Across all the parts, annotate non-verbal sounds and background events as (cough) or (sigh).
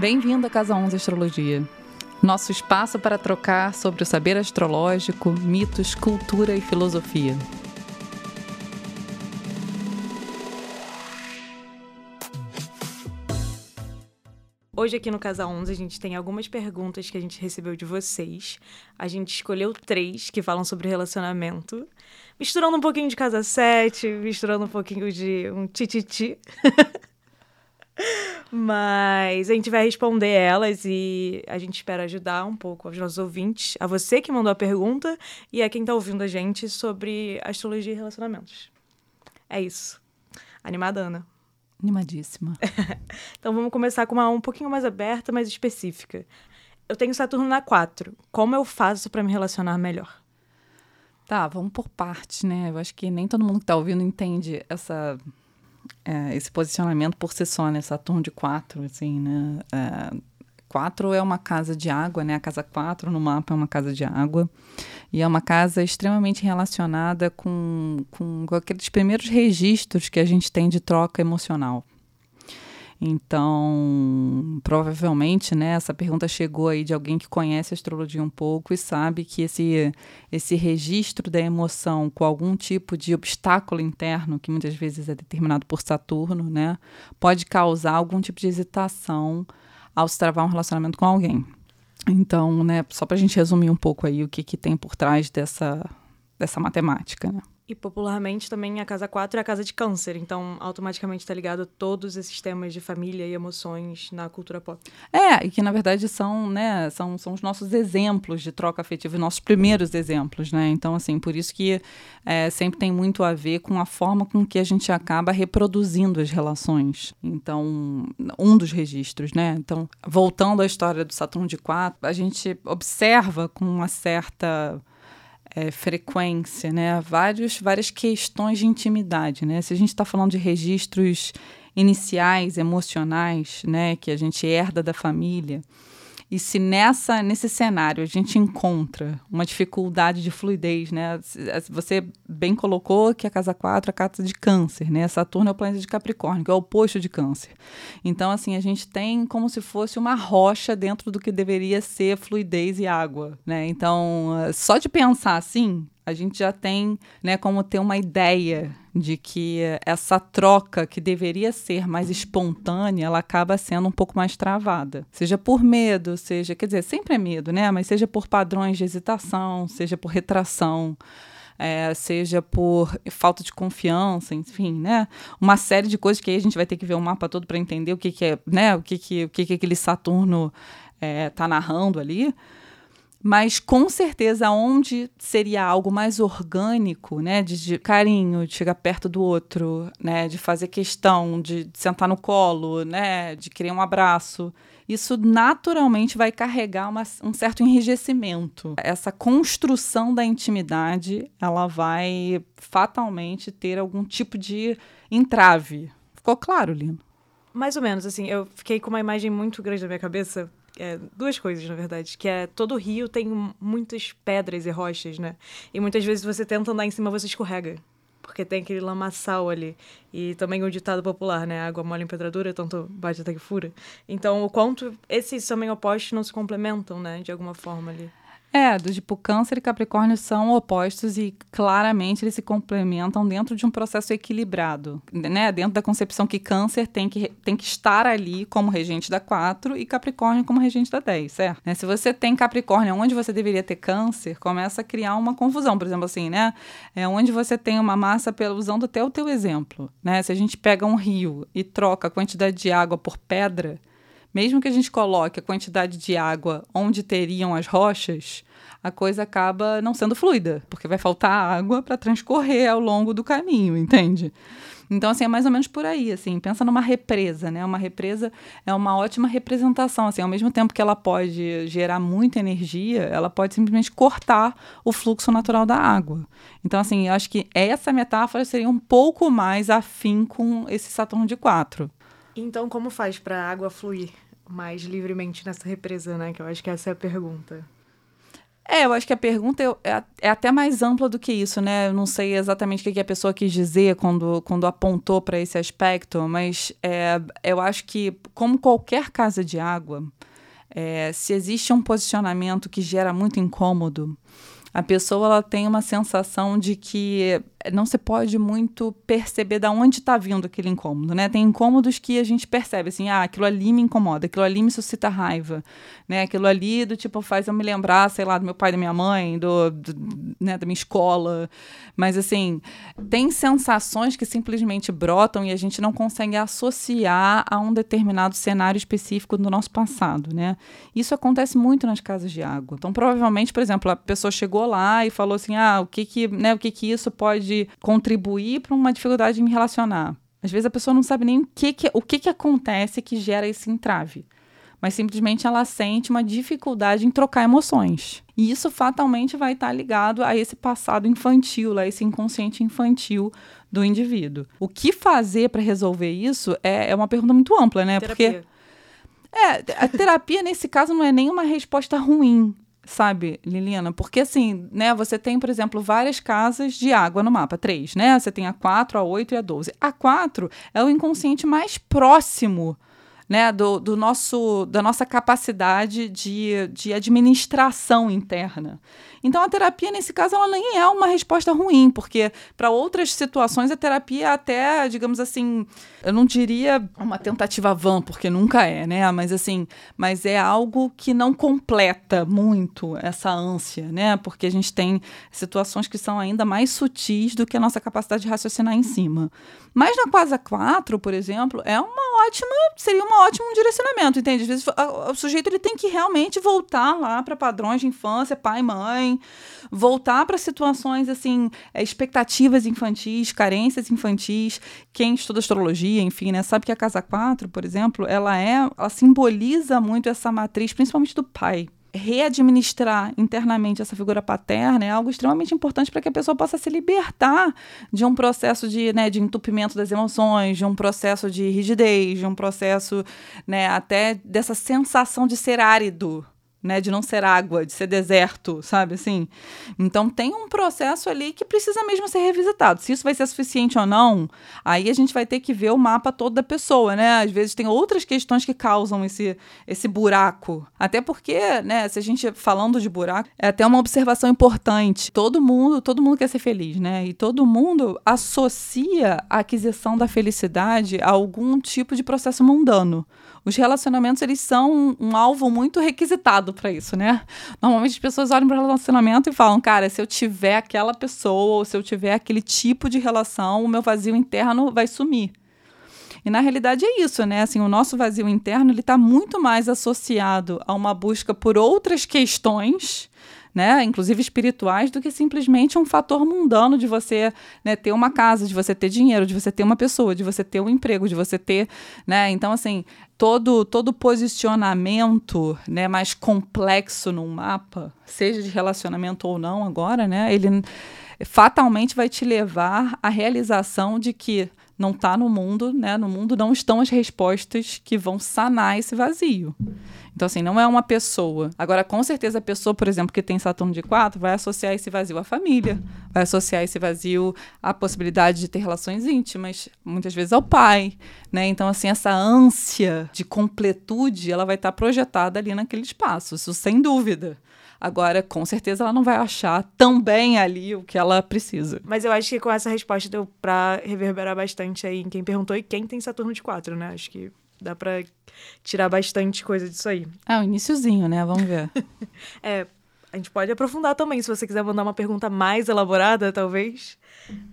Bem-vindo à Casa 11 Astrologia. Nosso espaço para trocar sobre o saber astrológico, mitos, cultura e filosofia. Hoje aqui no Casa 11 a gente tem algumas perguntas que a gente recebeu de vocês. A gente escolheu três que falam sobre relacionamento, misturando um pouquinho de Casa 7, misturando um pouquinho de um tititi. (laughs) Mas a gente vai responder elas e a gente espera ajudar um pouco aos nossos ouvintes, a você que mandou a pergunta e a quem está ouvindo a gente sobre astrologia e relacionamentos. É isso. Animada, Ana? Animadíssima. (laughs) então vamos começar com uma um pouquinho mais aberta, mais específica. Eu tenho Saturno na 4. Como eu faço para me relacionar melhor? Tá, vamos por parte, né? Eu acho que nem todo mundo que está ouvindo entende essa, é, esse posicionamento por si só, né? Saturno de 4, assim, né? É, 4 é uma casa de água, né? A casa 4 no mapa é uma casa de água. E é uma casa extremamente relacionada com, com, com aqueles primeiros registros que a gente tem de troca emocional. Então, provavelmente, né, essa pergunta chegou aí de alguém que conhece a astrologia um pouco e sabe que esse, esse registro da emoção com algum tipo de obstáculo interno, que muitas vezes é determinado por Saturno, né, pode causar algum tipo de hesitação ao se travar um relacionamento com alguém. Então, né, só para a gente resumir um pouco aí o que, que tem por trás dessa, dessa matemática, né? E popularmente também a casa 4 é a casa de câncer, então automaticamente está ligado a todos esses temas de família e emoções na cultura pop. É, e que na verdade são, né, são, são os nossos exemplos de troca afetiva, os nossos primeiros exemplos, né? Então, assim, por isso que é, sempre tem muito a ver com a forma com que a gente acaba reproduzindo as relações. Então, um dos registros, né? Então, voltando à história do Saturno de 4, a gente observa com uma certa é, frequência, né? Vários, várias questões de intimidade, né? Se a gente está falando de registros iniciais, emocionais, né? Que a gente herda da família, e se nessa nesse cenário a gente encontra uma dificuldade de fluidez, né? Você bem colocou que a casa 4 é a casa de câncer, né? Saturno é o planeta de Capricórnio, que é o oposto de câncer. Então, assim, a gente tem como se fosse uma rocha dentro do que deveria ser fluidez e água, né? Então, só de pensar assim, a gente já tem né, como ter uma ideia de que essa troca que deveria ser mais espontânea, ela acaba sendo um pouco mais travada. Seja por medo, seja, quer dizer, sempre é medo, né? Mas seja por padrões de hesitação, seja por retração. É, seja por falta de confiança, enfim, né? Uma série de coisas que aí a gente vai ter que ver o mapa todo para entender o que, que é, né? O que, que, o que, que aquele Saturno está é, tá narrando ali. Mas com certeza, onde seria algo mais orgânico, né, de, de, carinho, de chegar perto do outro, né, de fazer questão, de, de sentar no colo, né, de querer um abraço, isso naturalmente vai carregar uma, um certo enrijecimento. Essa construção da intimidade, ela vai fatalmente ter algum tipo de entrave. Ficou claro, Lino? Mais ou menos, assim, eu fiquei com uma imagem muito grande na minha cabeça é, duas coisas, na verdade. Que é todo rio tem muitas pedras e rochas, né? E muitas vezes você tenta andar em cima, você escorrega. Porque tem aquele lamaçal ali. E também o ditado popular, né? Água mole em pedra dura, tanto bate até que fura. Então, o quanto esses também opostos não se complementam, né? De alguma forma ali. É, do tipo Câncer e Capricórnio são opostos e claramente eles se complementam dentro de um processo equilibrado, né? Dentro da concepção que Câncer tem que, tem que estar ali como regente da 4 e Capricórnio como regente da 10, certo? Né? Se você tem Capricórnio onde você deveria ter Câncer, começa a criar uma confusão, por exemplo, assim, né? É onde você tem uma massa, pelo, usando até o teu exemplo, né? Se a gente pega um rio e troca a quantidade de água por pedra, mesmo que a gente coloque a quantidade de água onde teriam as rochas, a coisa acaba não sendo fluida, porque vai faltar água para transcorrer ao longo do caminho, entende? Então, assim, é mais ou menos por aí, assim, pensa numa represa, né? Uma represa é uma ótima representação, assim, ao mesmo tempo que ela pode gerar muita energia, ela pode simplesmente cortar o fluxo natural da água. Então, assim, eu acho que essa metáfora seria um pouco mais afim com esse Saturno de 4. Então, como faz para a água fluir mais livremente nessa represa, né? Que eu acho que essa é a pergunta. É, eu acho que a pergunta é, é, até mais ampla do que isso, né? Eu não sei exatamente o que a pessoa quis dizer quando, quando apontou para esse aspecto, mas é, eu acho que, como qualquer casa de água, é, se existe um posicionamento que gera muito incômodo, a pessoa ela tem uma sensação de que não se pode muito perceber de onde está vindo aquele incômodo, né? Tem incômodos que a gente percebe assim, ah, aquilo ali me incomoda, aquilo ali me suscita raiva, né? Aquilo ali do tipo faz eu me lembrar, sei lá, do meu pai, da minha mãe, do, do né, da minha escola, mas assim tem sensações que simplesmente brotam e a gente não consegue associar a um determinado cenário específico do nosso passado, né? Isso acontece muito nas casas de água. Então provavelmente, por exemplo, a pessoa chegou lá e falou assim, ah, o que que, né? O que que isso pode pode contribuir para uma dificuldade de me relacionar. Às vezes a pessoa não sabe nem o que, que, o que, que acontece que gera esse entrave, mas simplesmente ela sente uma dificuldade em trocar emoções. E isso fatalmente vai estar ligado a esse passado infantil, a esse inconsciente infantil do indivíduo. O que fazer para resolver isso é, é, uma pergunta muito ampla, né? Terapia. Porque é, a terapia nesse caso não é nenhuma resposta ruim sabe, Liliana? Porque assim, né, você tem, por exemplo, várias casas de água no mapa, três, né? Você tem a 4, a 8 e a 12. A 4 é o inconsciente mais próximo né, do, do, nosso, da nossa capacidade de, de administração interna. Então, a terapia, nesse caso, ela nem é uma resposta ruim, porque para outras situações a terapia é até, digamos assim, eu não diria uma tentativa vã, porque nunca é, né? Mas assim, mas é algo que não completa muito essa ânsia, né? Porque a gente tem situações que são ainda mais sutis do que a nossa capacidade de raciocinar em cima. Mas na Quasa 4, por exemplo, é uma ótima, seria um ótimo direcionamento, entende? Às vezes o sujeito ele tem que realmente voltar lá para padrões de infância, pai, mãe, voltar para situações assim, é, expectativas infantis, carências infantis. Quem estuda astrologia, enfim, né, sabe que a casa 4, por exemplo, ela é, ela simboliza muito essa matriz, principalmente do pai readministrar internamente essa figura paterna é algo extremamente importante para que a pessoa possa se libertar de um processo de, né, de entupimento das emoções, de um processo de rigidez, de um processo né, até dessa sensação de ser árido né, de não ser água, de ser deserto, sabe assim? Então tem um processo ali que precisa mesmo ser revisitado. Se isso vai ser suficiente ou não, aí a gente vai ter que ver o mapa todo da pessoa, né? Às vezes tem outras questões que causam esse, esse buraco. Até porque, né, se a gente falando de buraco, é até uma observação importante. Todo mundo, todo mundo quer ser feliz, né? E todo mundo associa a aquisição da felicidade a algum tipo de processo mundano os relacionamentos eles são um, alvo muito requisitado para isso, né? Normalmente as pessoas olham para o relacionamento e falam, cara, se eu tiver aquela pessoa ou se eu tiver aquele tipo de relação, o meu vazio interno vai sumir. E na realidade é isso, né? Assim, o nosso vazio interno ele está muito mais associado a uma busca por outras questões né, inclusive espirituais, do que simplesmente um fator mundano de você né, ter uma casa, de você ter dinheiro, de você ter uma pessoa, de você ter um emprego, de você ter, né, então assim todo todo posicionamento né, mais complexo num mapa, seja de relacionamento ou não agora, né, ele fatalmente vai te levar à realização de que não está no mundo, né? No mundo não estão as respostas que vão sanar esse vazio. Então, assim, não é uma pessoa. Agora, com certeza, a pessoa, por exemplo, que tem Saturno de 4, vai associar esse vazio à família, vai associar esse vazio à possibilidade de ter relações íntimas, muitas vezes ao pai, né? Então, assim, essa ânsia de completude, ela vai estar projetada ali naquele espaço, isso sem dúvida. Agora, com certeza, ela não vai achar tão bem ali o que ela precisa. Mas eu acho que com essa resposta deu pra reverberar bastante aí em quem perguntou e quem tem Saturno de 4, né? Acho que dá pra tirar bastante coisa disso aí. É, o iníciozinho, né? Vamos ver. (laughs) é, a gente pode aprofundar também, se você quiser mandar uma pergunta mais elaborada, talvez.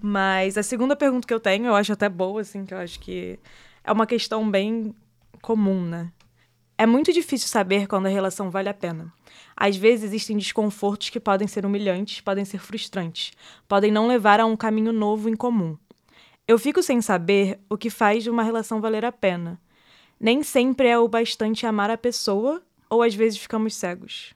Mas a segunda pergunta que eu tenho, eu acho até boa, assim, que eu acho que é uma questão bem comum, né? É muito difícil saber quando a relação vale a pena. Às vezes existem desconfortos que podem ser humilhantes, podem ser frustrantes, podem não levar a um caminho novo em comum. Eu fico sem saber o que faz de uma relação valer a pena. Nem sempre é o bastante amar a pessoa, ou às vezes ficamos cegos.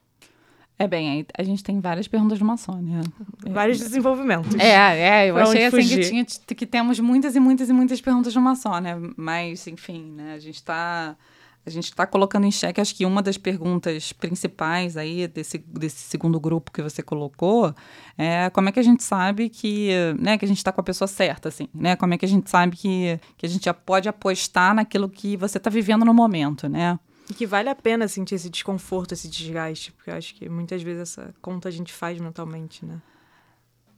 É bem, a gente tem várias perguntas de uma só, né? Vários desenvolvimentos. É, é, eu achei assim que, tinha, que temos muitas e muitas e muitas perguntas de uma só, né? Mas, enfim, né? A gente está a gente está colocando em xeque, acho que uma das perguntas principais aí desse, desse segundo grupo que você colocou é como é que a gente sabe que, né, que a gente está com a pessoa certa, assim, né? Como é que a gente sabe que, que a gente já pode apostar naquilo que você está vivendo no momento, né? E que vale a pena sentir esse desconforto, esse desgaste, porque eu acho que muitas vezes essa conta a gente faz mentalmente, né?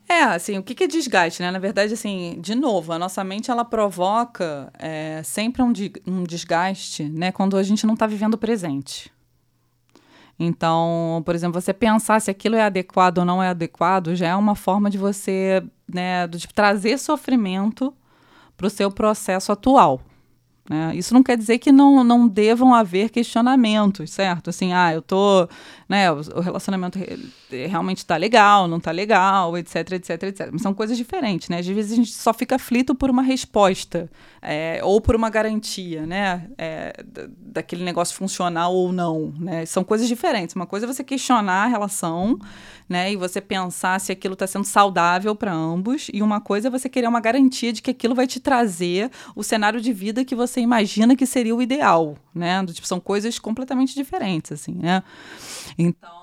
É, assim, o que é desgaste, né? Na verdade, assim, de novo, a nossa mente, ela provoca é, sempre um, um desgaste, né? Quando a gente não está vivendo o presente. Então, por exemplo, você pensar se aquilo é adequado ou não é adequado já é uma forma de você, né, de trazer sofrimento para o seu processo atual. Né? Isso não quer dizer que não, não devam haver questionamentos, certo? Assim, ah, eu tô, né, o relacionamento realmente está legal, não está legal, etc, etc, etc. Mas são coisas diferentes, né? Às vezes a gente só fica aflito por uma resposta é, ou por uma garantia, né? É, daquele negócio funcionar ou não, né? São coisas diferentes. Uma coisa é você questionar a relação, né? E você pensar se aquilo está sendo saudável para ambos. E uma coisa é você querer uma garantia de que aquilo vai te trazer o cenário de vida que você imagina que seria o ideal, né? Tipo, são coisas completamente diferentes, assim, né? Então,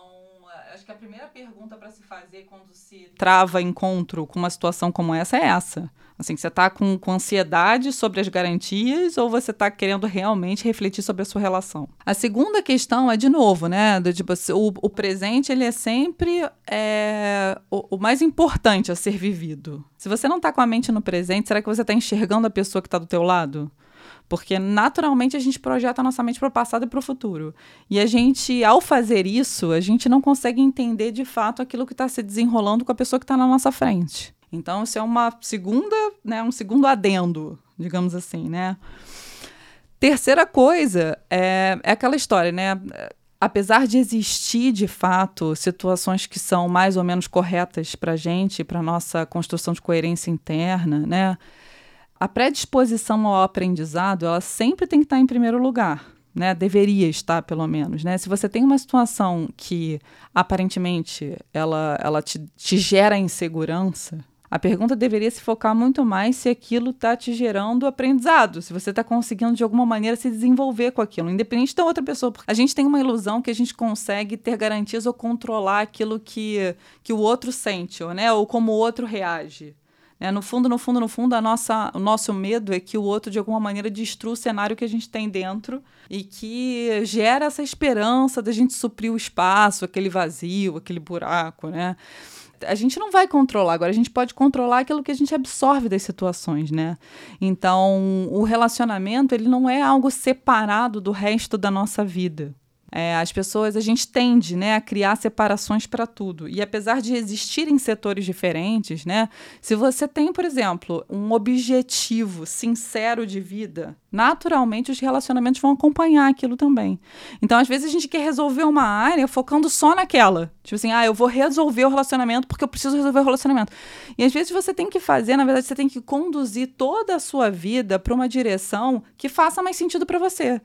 que a primeira pergunta para se fazer quando se trava encontro com uma situação como essa é essa. Assim, você está com, com ansiedade sobre as garantias ou você está querendo realmente refletir sobre a sua relação? A segunda questão é, de novo, né? Do, tipo, o, o presente, ele é sempre é, o, o mais importante a ser vivido. Se você não está com a mente no presente, será que você está enxergando a pessoa que está do teu lado? Porque naturalmente a gente projeta a nossa mente para o passado e para o futuro. E a gente, ao fazer isso, a gente não consegue entender de fato aquilo que está se desenrolando com a pessoa que está na nossa frente. Então, isso é uma segunda, né, um segundo adendo, digamos assim, né? Terceira coisa é, é aquela história, né? Apesar de existir, de fato, situações que são mais ou menos corretas para gente, para nossa construção de coerência interna, né? A predisposição ao aprendizado, ela sempre tem que estar em primeiro lugar. Né, deveria estar pelo menos, né? Se você tem uma situação que aparentemente ela, ela te, te gera insegurança, a pergunta deveria se focar muito mais se aquilo está te gerando aprendizado, se você está conseguindo de alguma maneira se desenvolver com aquilo, independente da outra pessoa. A gente tem uma ilusão que a gente consegue ter garantias ou controlar aquilo que, que o outro sente, ou, né, ou como o outro reage. É, no fundo, no fundo, no fundo, a nossa, o nosso medo é que o outro, de alguma maneira, destrua o cenário que a gente tem dentro e que gera essa esperança da gente suprir o espaço, aquele vazio, aquele buraco, né? a gente não vai controlar, agora a gente pode controlar aquilo que a gente absorve das situações, né? Então, o relacionamento, ele não é algo separado do resto da nossa vida. É, as pessoas, a gente tende né, a criar separações para tudo. E apesar de existirem setores diferentes, né, se você tem, por exemplo, um objetivo sincero de vida, naturalmente os relacionamentos vão acompanhar aquilo também. Então, às vezes, a gente quer resolver uma área focando só naquela. Tipo assim, ah, eu vou resolver o relacionamento porque eu preciso resolver o relacionamento. E às vezes você tem que fazer, na verdade, você tem que conduzir toda a sua vida para uma direção que faça mais sentido para você.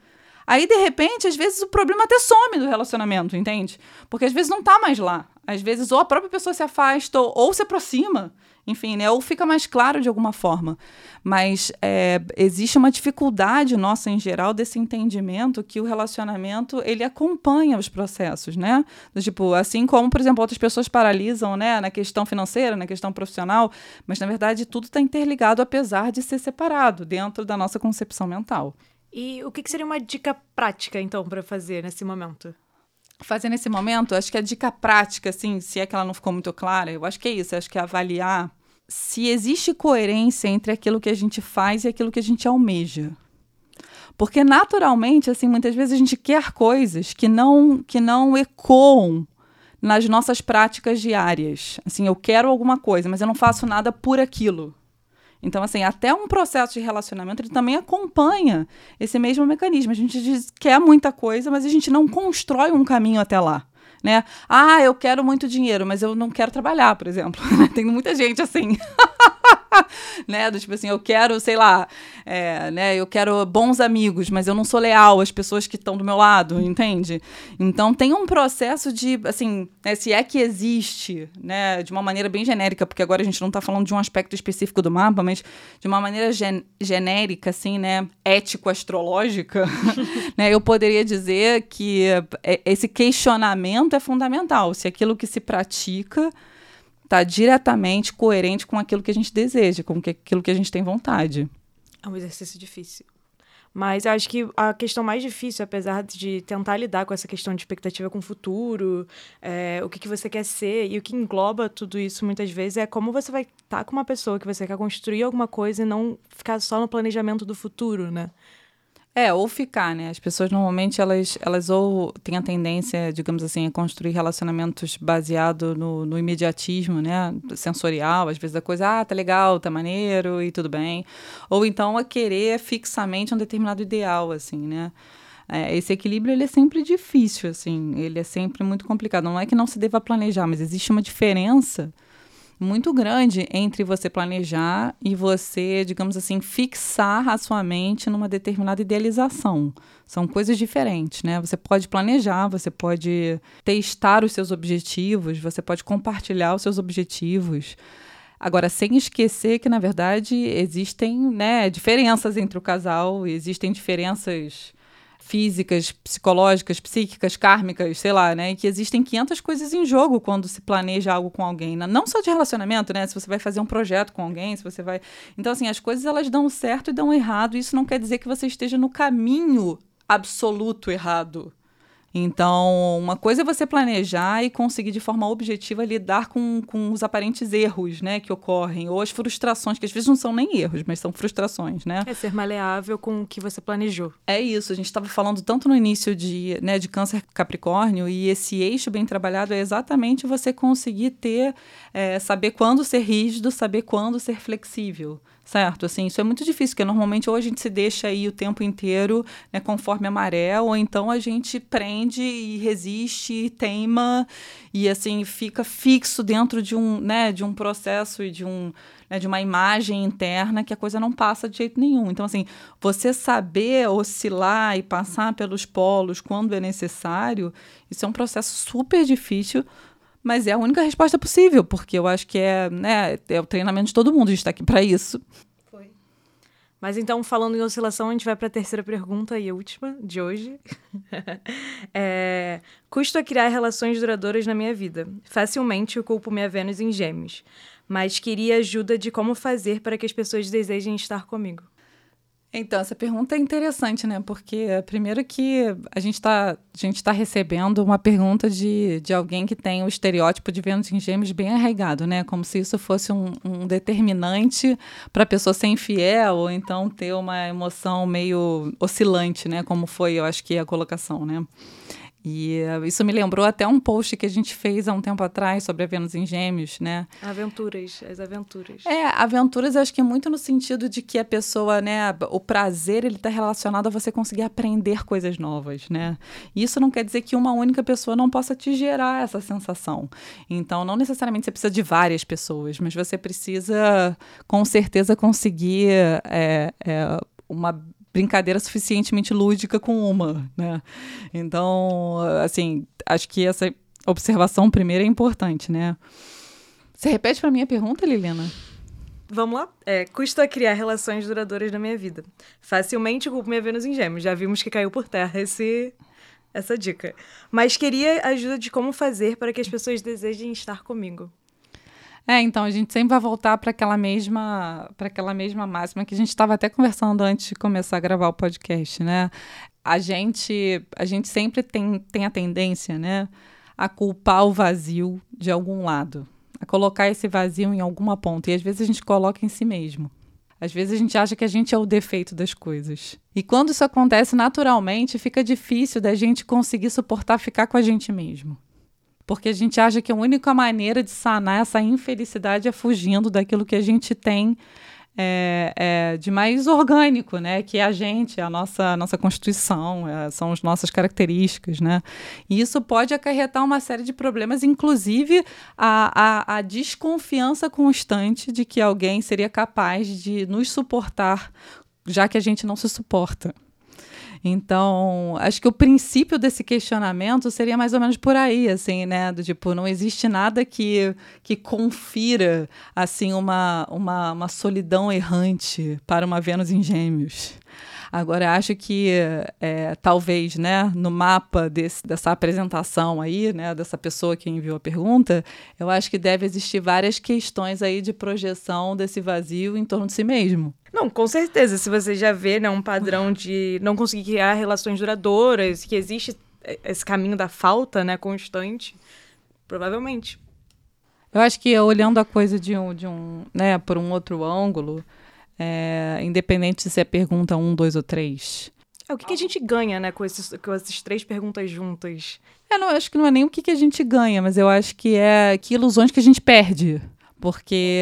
Aí, de repente, às vezes o problema até some do relacionamento, entende? Porque às vezes não tá mais lá. Às vezes ou a própria pessoa se afasta ou, se aproxima. Enfim, né? Ou fica mais claro de alguma forma. Mas é, existe uma dificuldade nossa em geral desse entendimento que o relacionamento ele acompanha os processos, né? Tipo, assim como, por exemplo, outras pessoas paralisam, né? Na questão financeira, na questão profissional, mas na verdade tudo está interligado apesar de ser separado dentro da nossa concepção mental. E o que, que seria uma dica prática, então, para fazer nesse momento? Fazer nesse momento, acho que a dica prática, assim, se é que ela não ficou muito clara, eu acho que é isso, acho que é avaliar se existe coerência entre aquilo que a gente faz e aquilo que a gente almeja. Porque naturalmente, assim, muitas vezes a gente quer coisas que não que não ecoam nas nossas práticas diárias. Assim, eu quero alguma coisa, mas eu não faço nada por aquilo. Então, assim, até um processo de relacionamento, ele também acompanha esse mesmo mecanismo. A gente diz, quer muita coisa, mas a gente não constrói um caminho até lá. Né? Ah, eu quero muito dinheiro, mas eu não quero trabalhar, por exemplo. (laughs) Tem muita gente assim. (laughs) (laughs) né? Do tipo assim, eu quero, sei lá, é, né? Eu quero bons amigos, mas eu não sou leal às pessoas que estão do meu lado, entende? Então tem um processo de, assim, né, se é que existe, né? De uma maneira bem genérica, porque agora a gente não está falando de um aspecto específico do mapa, mas de uma maneira gen genérica, assim, né? Ético-astrológica, (laughs) né? Eu poderia dizer que é, esse questionamento é fundamental. Se aquilo que se pratica está diretamente coerente com aquilo que a gente deseja, com aquilo que a gente tem vontade. É um exercício difícil. Mas acho que a questão mais difícil, apesar de tentar lidar com essa questão de expectativa com o futuro, é, o que, que você quer ser, e o que engloba tudo isso muitas vezes é como você vai estar tá com uma pessoa que você quer construir alguma coisa e não ficar só no planejamento do futuro, né? É, ou ficar, né? As pessoas normalmente elas, elas ou têm a tendência, digamos assim, a construir relacionamentos baseado no, no imediatismo, né? Sensorial, às vezes a coisa, ah, tá legal, tá maneiro e tudo bem. Ou então a querer fixamente um determinado ideal, assim, né? É, esse equilíbrio ele é sempre difícil, assim, ele é sempre muito complicado. Não é que não se deva planejar, mas existe uma diferença muito grande entre você planejar e você, digamos assim, fixar a sua mente numa determinada idealização. São coisas diferentes, né? Você pode planejar, você pode testar os seus objetivos, você pode compartilhar os seus objetivos. Agora, sem esquecer que, na verdade, existem né, diferenças entre o casal, existem diferenças físicas, psicológicas, psíquicas, kármicas, sei lá, né? Que existem 500 coisas em jogo quando se planeja algo com alguém. Né? Não só de relacionamento, né? Se você vai fazer um projeto com alguém, se você vai. Então, assim, as coisas elas dão certo e dão errado. Isso não quer dizer que você esteja no caminho absoluto errado. Então, uma coisa é você planejar e conseguir de forma objetiva lidar com, com os aparentes erros, né, que ocorrem, ou as frustrações, que às vezes não são nem erros, mas são frustrações, né? É ser maleável com o que você planejou. É isso, a gente estava falando tanto no início de, né, de câncer capricórnio, e esse eixo bem trabalhado é exatamente você conseguir ter, é, saber quando ser rígido, saber quando ser flexível certo? Assim, isso é muito difícil, porque normalmente ou a gente se deixa aí o tempo inteiro, né, conforme a maré, ou então a gente prende e resiste, e teima e assim fica fixo dentro de um, né, de um processo e de um né, de uma imagem interna que a coisa não passa de jeito nenhum. Então, assim, você saber oscilar e passar pelos polos quando é necessário, isso é um processo super difícil, mas é a única resposta possível, porque eu acho que é, né, é o treinamento de todo mundo, a gente está aqui para isso. Foi. Mas então, falando em oscilação, a gente vai para a terceira pergunta e última de hoje. (laughs) é, custo a criar relações duradouras na minha vida. Facilmente eu culpo minha Vênus em gêmeos, mas queria ajuda de como fazer para que as pessoas desejem estar comigo. Então, essa pergunta é interessante, né? Porque, primeiro, que a gente está tá recebendo uma pergunta de, de alguém que tem o estereótipo de Vênus em Gêmeos bem arraigado, né? Como se isso fosse um, um determinante para a pessoa ser infiel ou então ter uma emoção meio oscilante, né? Como foi, eu acho que, a colocação, né? E uh, isso me lembrou até um post que a gente fez há um tempo atrás sobre a Vênus em Gêmeos, né? Aventuras, as aventuras. É, aventuras acho que é muito no sentido de que a pessoa, né, o prazer ele está relacionado a você conseguir aprender coisas novas, né? E isso não quer dizer que uma única pessoa não possa te gerar essa sensação. Então, não necessariamente você precisa de várias pessoas, mas você precisa, com certeza, conseguir é, é, uma brincadeira suficientemente lúdica com uma, né? Então, assim, acho que essa observação primeira é importante, né? Você repete para mim a pergunta, Liliana? Vamos lá? É, custa criar relações duradouras na minha vida. Facilmente culpo minha Vênus em gêmeos. Já vimos que caiu por terra esse, essa dica. Mas queria ajuda de como fazer para que as pessoas desejem estar comigo. É, então a gente sempre vai voltar para aquela mesma para aquela mesma máxima que a gente estava até conversando antes de começar a gravar o podcast, né? A gente a gente sempre tem, tem a tendência, né, a culpar o vazio de algum lado, a colocar esse vazio em alguma ponta e às vezes a gente coloca em si mesmo. Às vezes a gente acha que a gente é o defeito das coisas. E quando isso acontece naturalmente, fica difícil da gente conseguir suportar ficar com a gente mesmo porque a gente acha que a única maneira de sanar essa infelicidade é fugindo daquilo que a gente tem é, é, de mais orgânico, né? Que é a gente, a nossa, a nossa constituição, é, são as nossas características, né? E isso pode acarretar uma série de problemas, inclusive a, a, a desconfiança constante de que alguém seria capaz de nos suportar, já que a gente não se suporta. Então, acho que o princípio desse questionamento seria mais ou menos por aí, assim, né? Do tipo, não existe nada que, que confira, assim, uma, uma, uma solidão errante para uma Vênus em gêmeos. Agora, acho que é, talvez, né, no mapa desse, dessa apresentação aí, né, dessa pessoa que enviou a pergunta, eu acho que deve existir várias questões aí de projeção desse vazio em torno de si mesmo. Não, com certeza. Se você já vê né, um padrão de não conseguir criar relações duradouras, que existe esse caminho da falta né, constante, provavelmente. Eu acho que olhando a coisa de um, de um né, por um outro ângulo, é, independente se é pergunta um, dois ou três. É, o que, que, a gente ganha, né, com, esses, com essas três perguntas juntas? É, não, acho que não é nem o que, que a gente ganha, mas eu acho que é que ilusões que a gente perde porque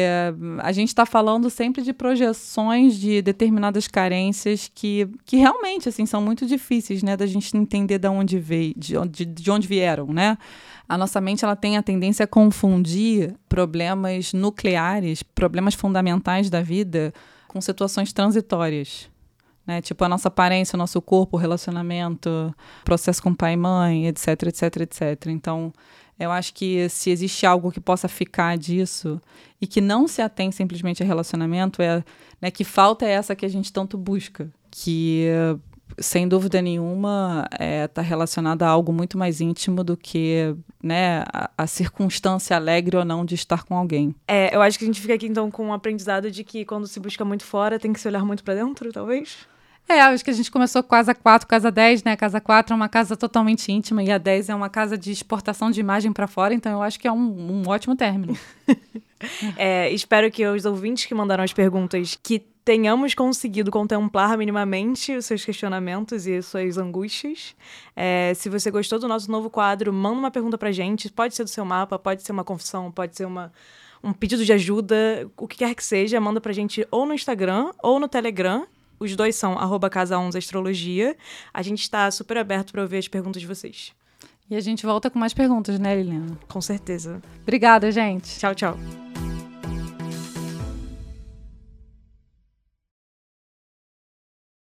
a gente está falando sempre de projeções de determinadas carências que, que realmente assim são muito difíceis, né, da gente entender de onde veio, de onde, de onde vieram, né? A nossa mente ela tem a tendência a confundir problemas nucleares, problemas fundamentais da vida, com situações transitórias. Né? Tipo a nossa aparência, o nosso corpo, o relacionamento, processo com pai e mãe, etc, etc, etc. Então, eu acho que se existe algo que possa ficar disso e que não se atém simplesmente a relacionamento, é né, que falta é essa que a gente tanto busca, que sem dúvida nenhuma está é, tá relacionada a algo muito mais íntimo do que né, a, a, circunstância alegre ou não de estar com alguém. É, eu acho que a gente fica aqui então com um aprendizado de que quando se busca muito fora tem que se olhar muito para dentro, talvez. É, acho que a gente começou com casa 4, casa 10, né? Casa 4 é uma casa totalmente íntima e a 10 é uma casa de exportação de imagem para fora, então eu acho que é um, um ótimo término. (laughs) é, espero que os ouvintes que mandaram as perguntas que tenhamos conseguido contemplar minimamente os seus questionamentos e suas angústias. É, se você gostou do nosso novo quadro, manda uma pergunta pra gente. Pode ser do seu mapa, pode ser uma confissão, pode ser uma, um pedido de ajuda, o que quer que seja, manda pra gente ou no Instagram ou no Telegram. Os dois são arroba Casa 11 Astrologia. A gente está super aberto para ouvir as perguntas de vocês. E a gente volta com mais perguntas, né, Liliana? Com certeza. Obrigada, gente. Tchau, tchau.